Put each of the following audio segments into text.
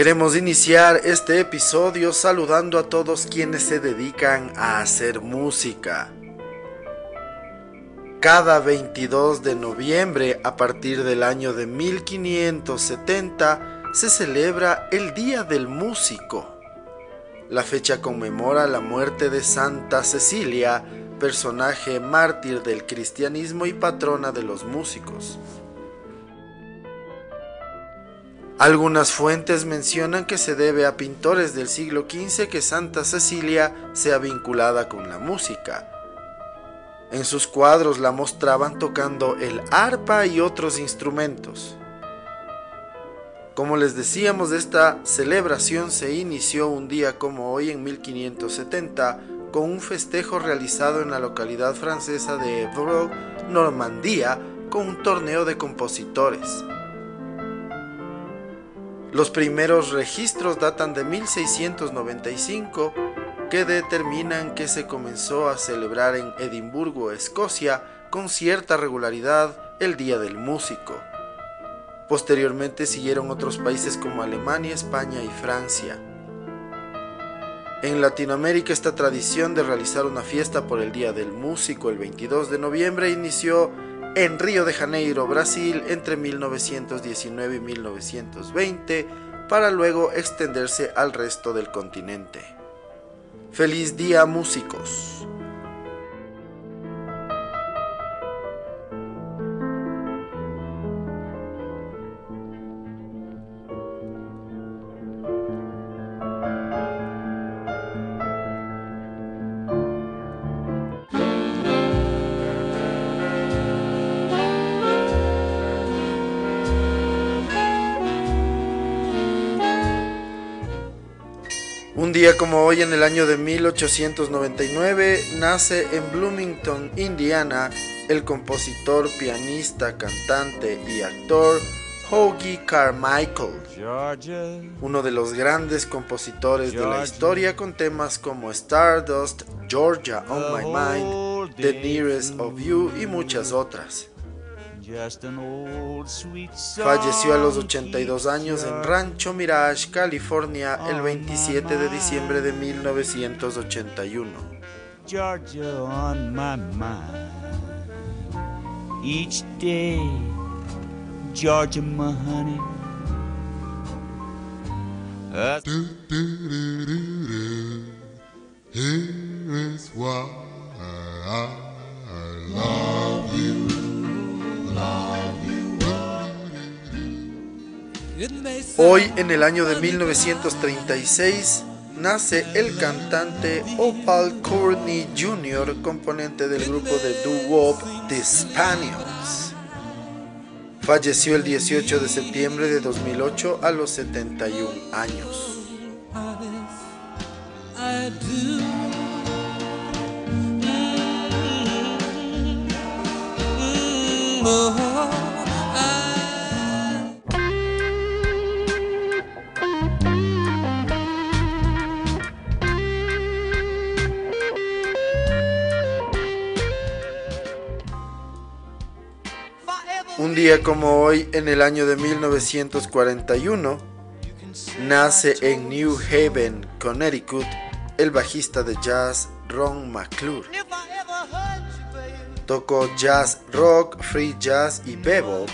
Queremos iniciar este episodio saludando a todos quienes se dedican a hacer música. Cada 22 de noviembre, a partir del año de 1570, se celebra el Día del Músico. La fecha conmemora la muerte de Santa Cecilia, personaje mártir del cristianismo y patrona de los músicos. Algunas fuentes mencionan que se debe a pintores del siglo XV que Santa Cecilia sea vinculada con la música. En sus cuadros la mostraban tocando el arpa y otros instrumentos. Como les decíamos, esta celebración se inició un día como hoy en 1570 con un festejo realizado en la localidad francesa de Évreux, Normandía, con un torneo de compositores. Los primeros registros datan de 1695 que determinan que se comenzó a celebrar en Edimburgo, Escocia, con cierta regularidad el Día del Músico. Posteriormente siguieron otros países como Alemania, España y Francia. En Latinoamérica esta tradición de realizar una fiesta por el Día del Músico el 22 de noviembre inició en Río de Janeiro, Brasil, entre 1919 y 1920, para luego extenderse al resto del continente. Feliz día músicos. Un día como hoy en el año de 1899 nace en Bloomington, Indiana, el compositor, pianista, cantante y actor Hoagie Carmichael, uno de los grandes compositores de la historia con temas como Stardust, Georgia on My Mind, The Nearest of You y muchas otras. Falleció a los 82 años en Rancho Mirage, California, el 27 de diciembre de 1981. Georgia on my mind. Each day, Georgia, my honey. Here Hoy, en el año de 1936, nace el cantante Opal Courtney Jr., componente del grupo de doo-wop The Spaniels. Falleció el 18 de septiembre de 2008 a los 71 años. Un día como hoy, en el año de 1941, nace en New Haven, Connecticut, el bajista de jazz Ron McClure. Tocó jazz rock, free jazz y bebop.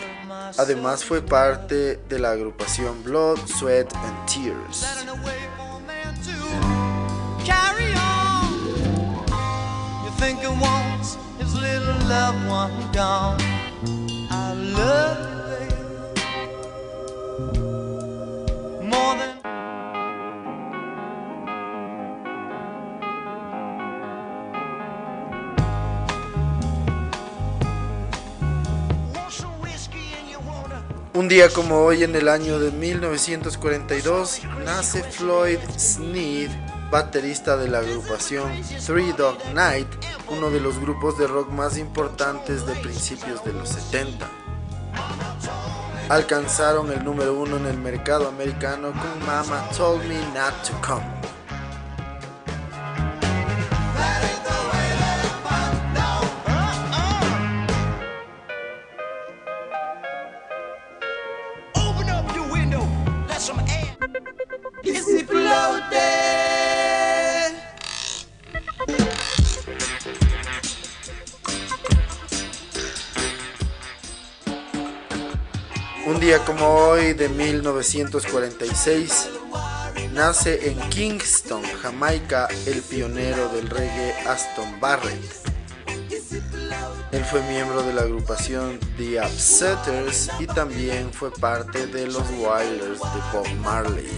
Además fue parte de la agrupación Blood, Sweat and Tears. Un día como hoy en el año de 1942 nace Floyd Sneed, baterista de la agrupación Three Dog Night, uno de los grupos de rock más importantes de principios de los 70. Alcanzaron el número uno en el mercado americano con Mama Told Me Not to Come. De 1946 nace en Kingston, Jamaica, el pionero del reggae Aston Barrett. Él fue miembro de la agrupación The Upsetters y también fue parte de los Wilders de Bob Marley.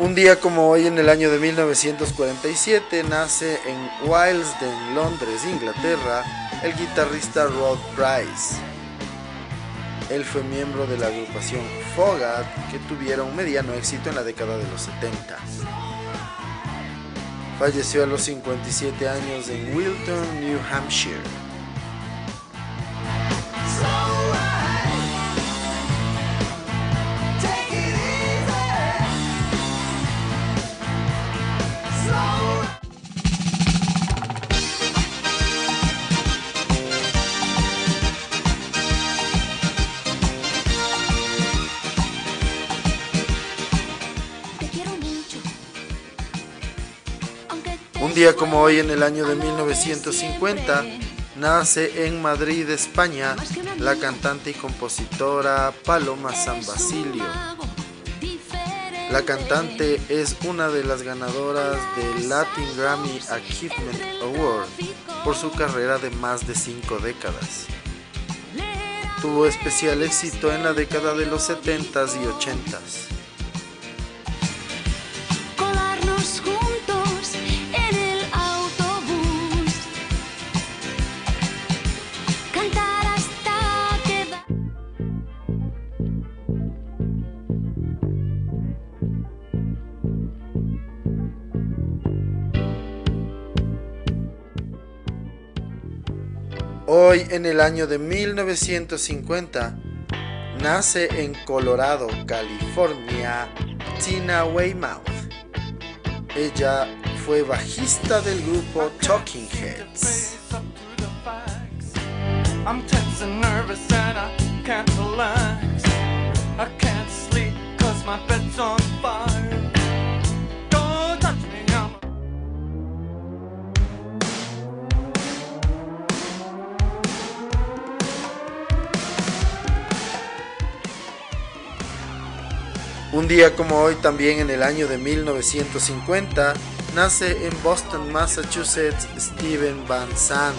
Un día como hoy en el año de 1947 nace en Willesden, Londres, Inglaterra, el guitarrista Rod Price. Él fue miembro de la agrupación Fogat que tuvieron mediano éxito en la década de los 70. Falleció a los 57 años en Wilton, New Hampshire. Como hoy en el año de 1950 nace en Madrid, España, la cantante y compositora Paloma San Basilio. La cantante es una de las ganadoras del Latin Grammy Achievement Award por su carrera de más de cinco décadas. Tuvo especial éxito en la década de los 70s y 80s. Hoy en el año de 1950 nace en Colorado, California, Tina Weymouth. Ella fue bajista del grupo Talking Heads. Un día como hoy, también en el año de 1950, nace en Boston, Massachusetts, Steven Van Sant.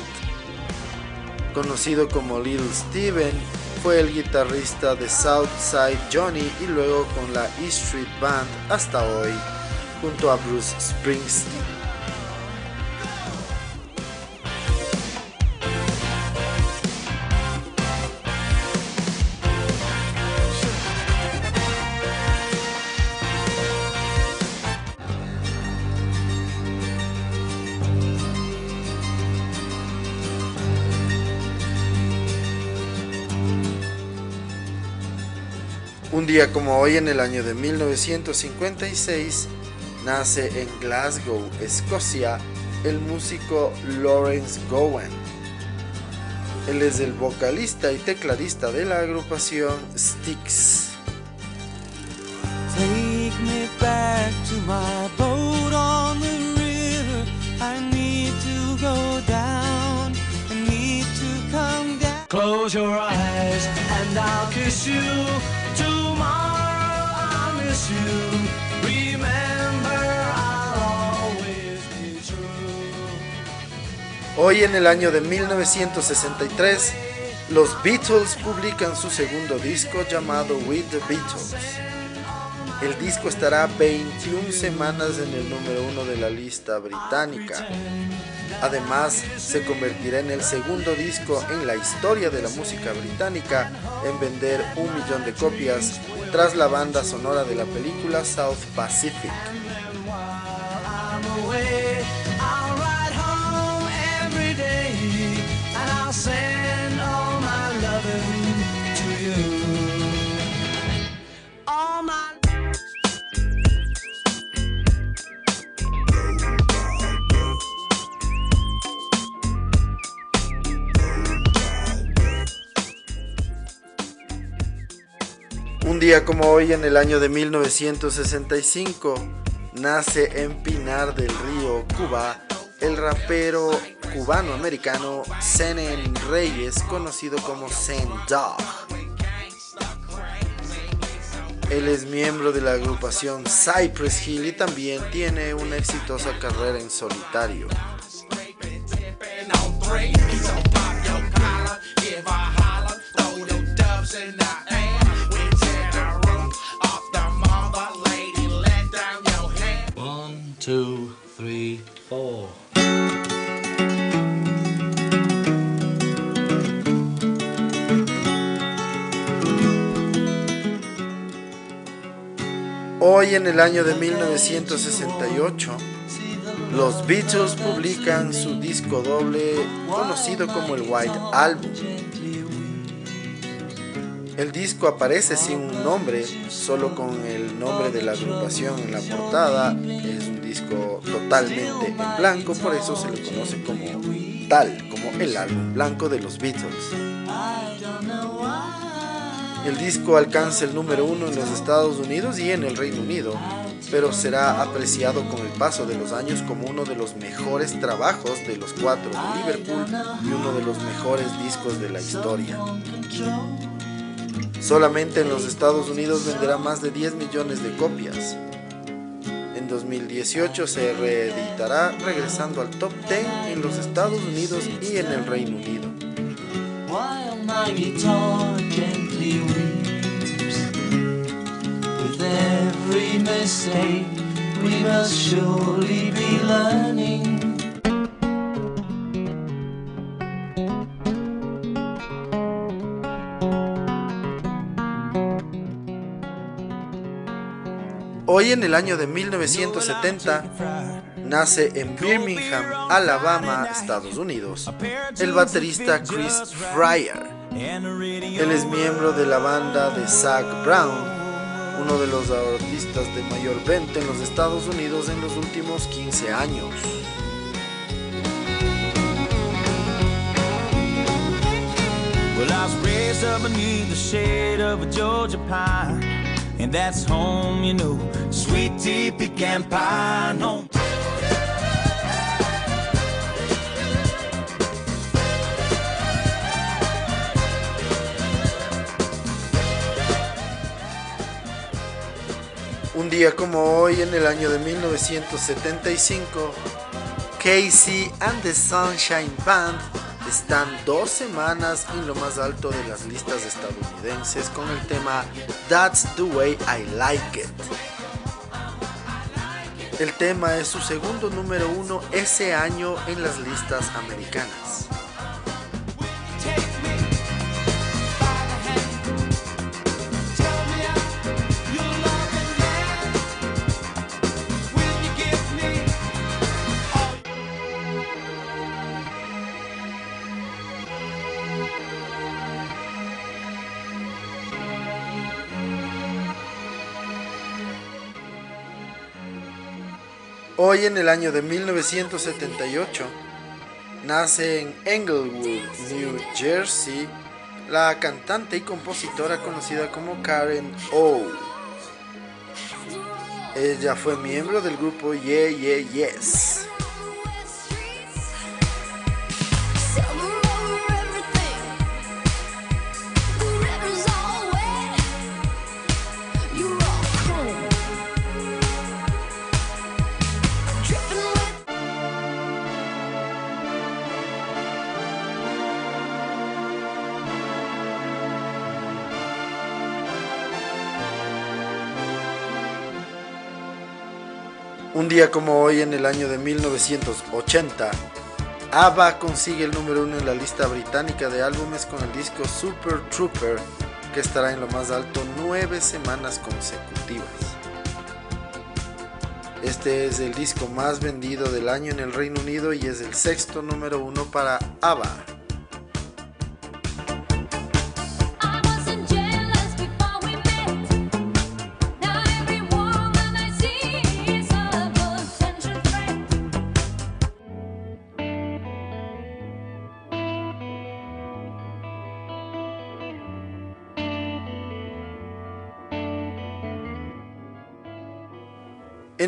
Conocido como Little Steven, fue el guitarrista de Southside Johnny y luego con la E Street Band hasta hoy, junto a Bruce Springsteen. Un día como hoy, en el año de 1956, nace en Glasgow, Escocia, el músico Lawrence Gowan. Él es el vocalista y tecladista de la agrupación Styx. Take me back to my boat on the river. I need to go down. I need to come down. Close your eyes and I'll kiss you. Hoy en el año de 1963, los Beatles publican su segundo disco llamado With the Beatles. El disco estará 21 semanas en el número uno de la lista británica. Además, se convertirá en el segundo disco en la historia de la música británica en vender un millón de copias tras la banda sonora de la película South Pacific. Día como hoy, en el año de 1965, nace en Pinar del Río, Cuba, el rapero cubano-americano Senen Reyes, conocido como Zen Dog. Él es miembro de la agrupación Cypress Hill y también tiene una exitosa carrera en solitario. Hoy en el año de 1968, los Beatles publican su disco doble conocido como el White Album. El disco aparece sin un nombre, solo con el nombre de la agrupación en la portada. Es un disco totalmente en blanco, por eso se le conoce como tal, como el álbum blanco de los Beatles. El disco alcanza el número uno en los Estados Unidos y en el Reino Unido, pero será apreciado con el paso de los años como uno de los mejores trabajos de los cuatro de Liverpool y uno de los mejores discos de la historia. Solamente en los Estados Unidos venderá más de 10 millones de copias. En 2018 se reeditará regresando al top 10 en los Estados Unidos y en el Reino Unido. Hoy en el año de 1970 nace en Birmingham, Alabama, Estados Unidos, el baterista Chris Fryer. Él es miembro de la banda de Zach Brown, uno de los artistas de mayor venta en los Estados Unidos en los últimos 15 años. Well, I was raised up beneath the shade of a Georgia pine, and that's home, you know, sweet tea, pecan pie, home. Un día como hoy, en el año de 1975, Casey and the Sunshine Band están dos semanas en lo más alto de las listas estadounidenses con el tema That's the Way I Like It. El tema es su segundo número uno ese año en las listas americanas. Hoy en el año de 1978 nace en Englewood, New Jersey, la cantante y compositora conocida como Karen O. Ella fue miembro del grupo Yeah Yeah Yes. Día como hoy, en el año de 1980, ABBA consigue el número uno en la lista británica de álbumes con el disco Super Trooper, que estará en lo más alto nueve semanas consecutivas. Este es el disco más vendido del año en el Reino Unido y es el sexto número uno para ABBA.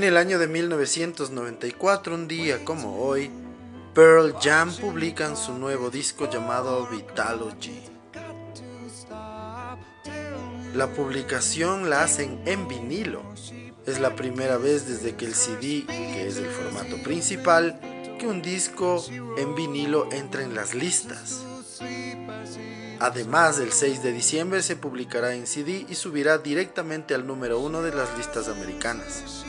En el año de 1994, un día como hoy, Pearl Jam publican su nuevo disco llamado Vitalogy. La publicación la hacen en vinilo. Es la primera vez desde que el CD, que es el formato principal, que un disco en vinilo entra en las listas. Además, el 6 de diciembre se publicará en CD y subirá directamente al número uno de las listas americanas.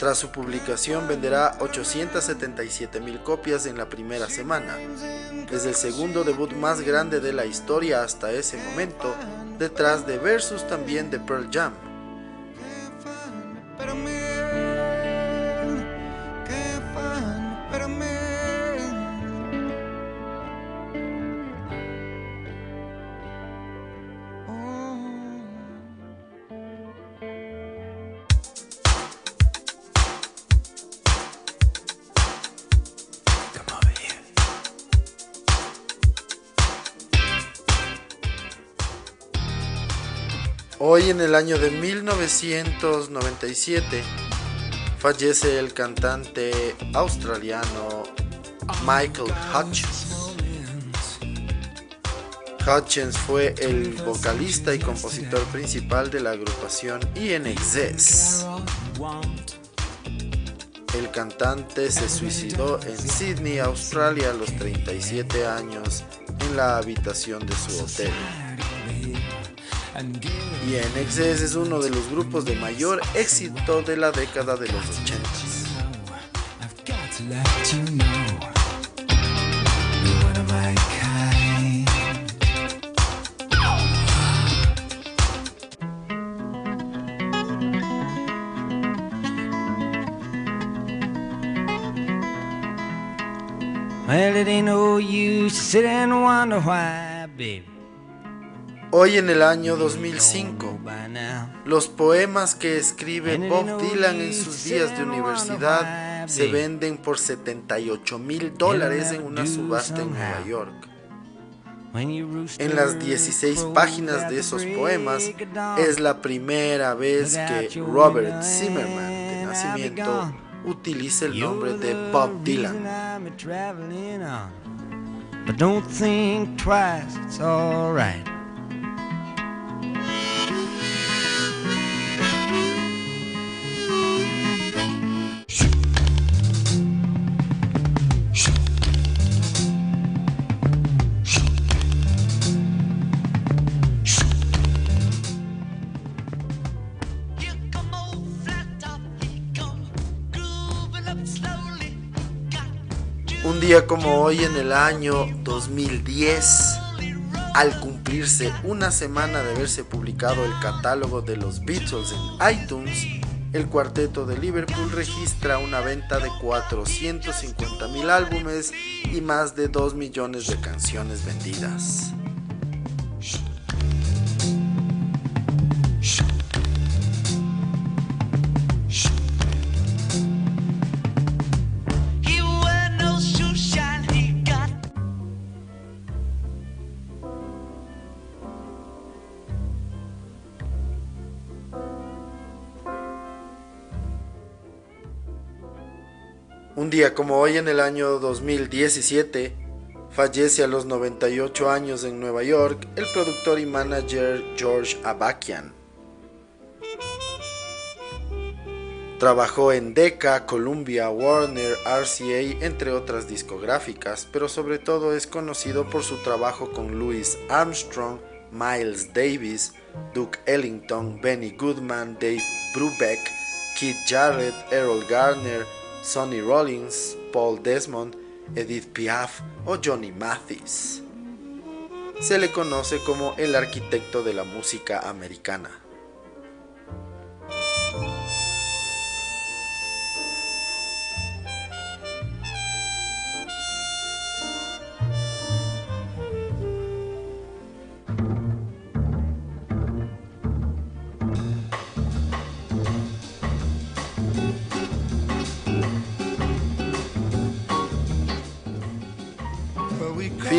Tras su publicación venderá 877 mil copias en la primera semana. Es el segundo debut más grande de la historia hasta ese momento, detrás de Versus también de Pearl Jam. Hoy en el año de 1997 fallece el cantante australiano Michael Hutchins. Hutchins fue el vocalista y compositor principal de la agrupación INXS. El cantante se suicidó en Sydney, Australia a los 37 años en la habitación de su hotel. Y NXS es uno de los grupos de mayor éxito de la década de los 80. Well, it ain't no use sit and wonder why, baby. Hoy en el año 2005, los poemas que escribe Bob Dylan en sus días de universidad se venden por 78 mil dólares en una subasta en Nueva York. En las 16 páginas de esos poemas es la primera vez que Robert Zimmerman, de nacimiento, utiliza el nombre de Bob Dylan. Como hoy en el año 2010, al cumplirse una semana de haberse publicado el catálogo de los Beatles en iTunes, el cuarteto de Liverpool registra una venta de 450 mil álbumes y más de 2 millones de canciones vendidas. Un día como hoy en el año 2017, fallece a los 98 años en Nueva York el productor y manager George Abakian. Trabajó en Decca, Columbia, Warner, RCA, entre otras discográficas, pero sobre todo es conocido por su trabajo con Louis Armstrong, Miles Davis, Duke Ellington, Benny Goodman, Dave Brubeck, Keith Jarrett, Errol Garner, Sonny Rollins, Paul Desmond, Edith Piaf o Johnny Mathis. Se le conoce como el arquitecto de la música americana.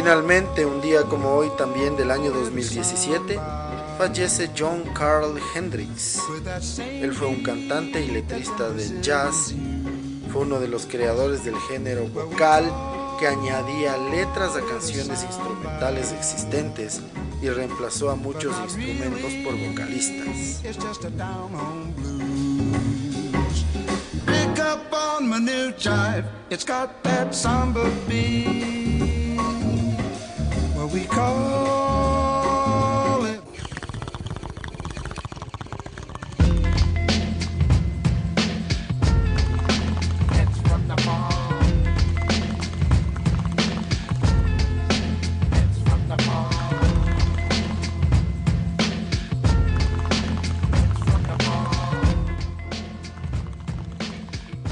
Finalmente, un día como hoy, también del año 2017, fallece John Carl Hendricks. Él fue un cantante y letrista de jazz, fue uno de los creadores del género vocal que añadía letras a canciones instrumentales existentes y reemplazó a muchos instrumentos por vocalistas. it. It's from the ball. It's the ball.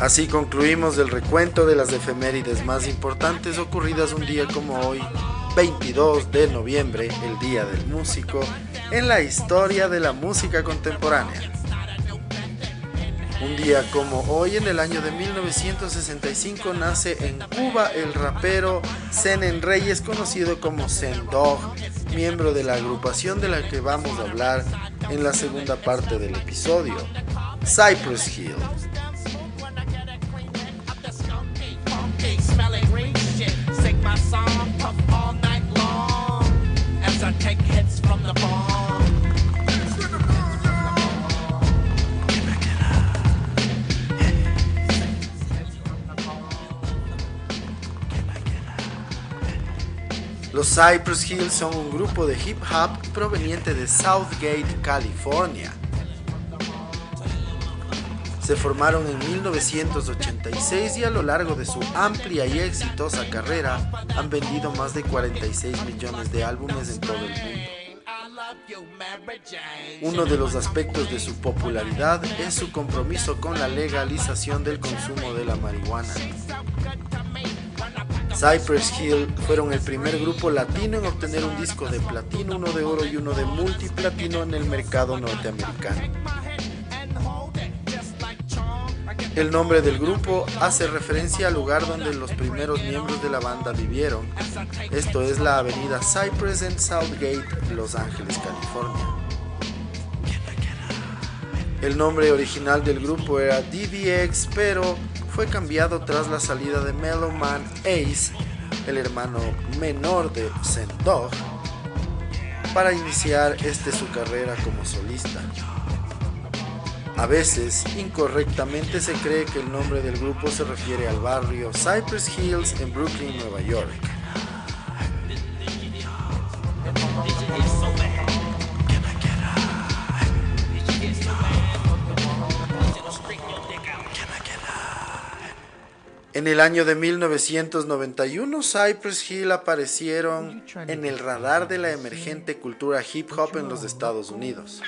Así concluimos el recuento de las efemérides más importantes ocurridas un día como hoy, 22 de noviembre, el Día del Músico, en la historia de la música contemporánea. Un día como hoy, en el año de 1965, nace en Cuba el rapero Zen Reyes, conocido como Zen Dog, miembro de la agrupación de la que vamos a hablar en la segunda parte del episodio, Cypress Hill. Los Cypress Hills son un grupo de hip hop proveniente de Southgate, California. Se formaron en 1986 y a lo largo de su amplia y exitosa carrera han vendido más de 46 millones de álbumes en todo el mundo. Uno de los aspectos de su popularidad es su compromiso con la legalización del consumo de la marihuana. Cypress Hill fueron el primer grupo latino en obtener un disco de platino, uno de oro y uno de multiplatino en el mercado norteamericano. El nombre del grupo hace referencia al lugar donde los primeros miembros de la banda vivieron, esto es la avenida Cypress en Southgate, Los Ángeles, California. El nombre original del grupo era DVX, pero fue cambiado tras la salida de Mellow Man Ace, el hermano menor de Dog, para iniciar este su carrera como solista. A veces, incorrectamente se cree que el nombre del grupo se refiere al barrio Cypress Hills en Brooklyn, Nueva York. En el año de 1991, Cypress Hill aparecieron en el radar de la emergente cultura hip hop en los Estados Unidos.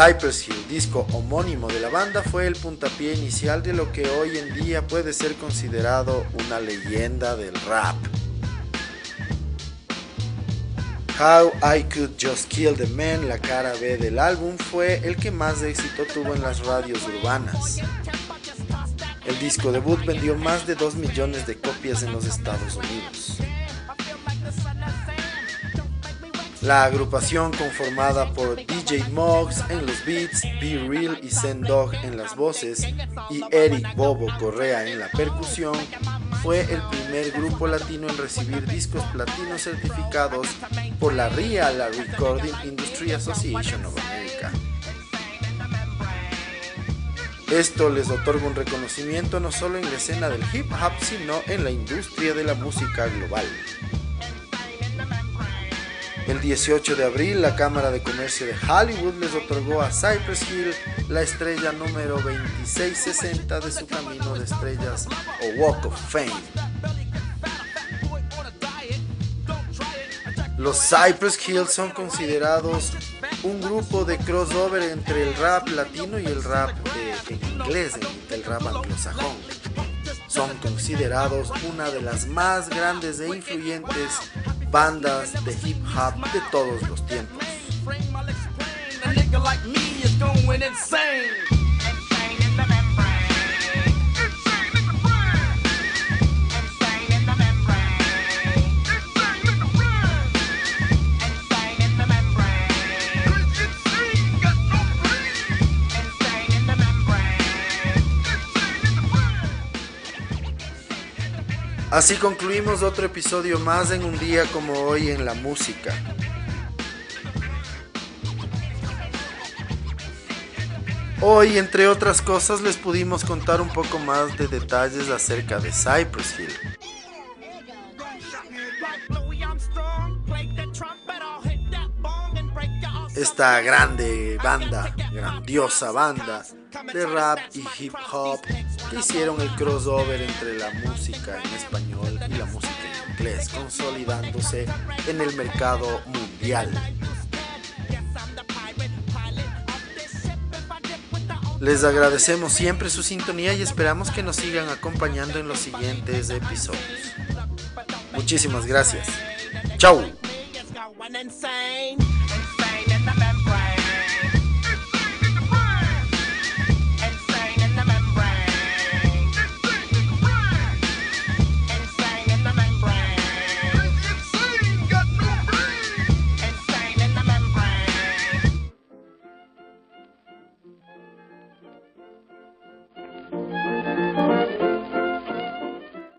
Cypress Hill, disco homónimo de la banda, fue el puntapié inicial de lo que hoy en día puede ser considerado una leyenda del rap. How I Could Just Kill the Man, la cara B del álbum, fue el que más éxito tuvo en las radios urbanas. El disco debut vendió más de 2 millones de copias en los Estados Unidos. La agrupación conformada por DJ Moggs en los beats, Be Real y Zen Dog en las voces y Eric Bobo Correa en la percusión, fue el primer grupo latino en recibir discos platinos certificados por la RIA, la Recording Industry Association of America. Esto les otorga un reconocimiento no solo en la escena del hip hop, sino en la industria de la música global. El 18 de abril, la Cámara de Comercio de Hollywood les otorgó a Cypress Hill la estrella número 2660 de su camino de estrellas o Walk of Fame. Los Cypress Hill son considerados un grupo de crossover entre el rap latino y el rap inglés, el rap anglosajón. Son considerados una de las más grandes e influyentes bandas de hip hop de todos los tiempos. Así concluimos otro episodio más en un día como hoy en la música. Hoy, entre otras cosas, les pudimos contar un poco más de detalles acerca de Cypress Hill. Esta grande banda, grandiosa banda de rap y hip hop que hicieron el crossover entre la música en español y la música en inglés, consolidándose en el mercado mundial. Les agradecemos siempre su sintonía y esperamos que nos sigan acompañando en los siguientes episodios. Muchísimas gracias. Chao.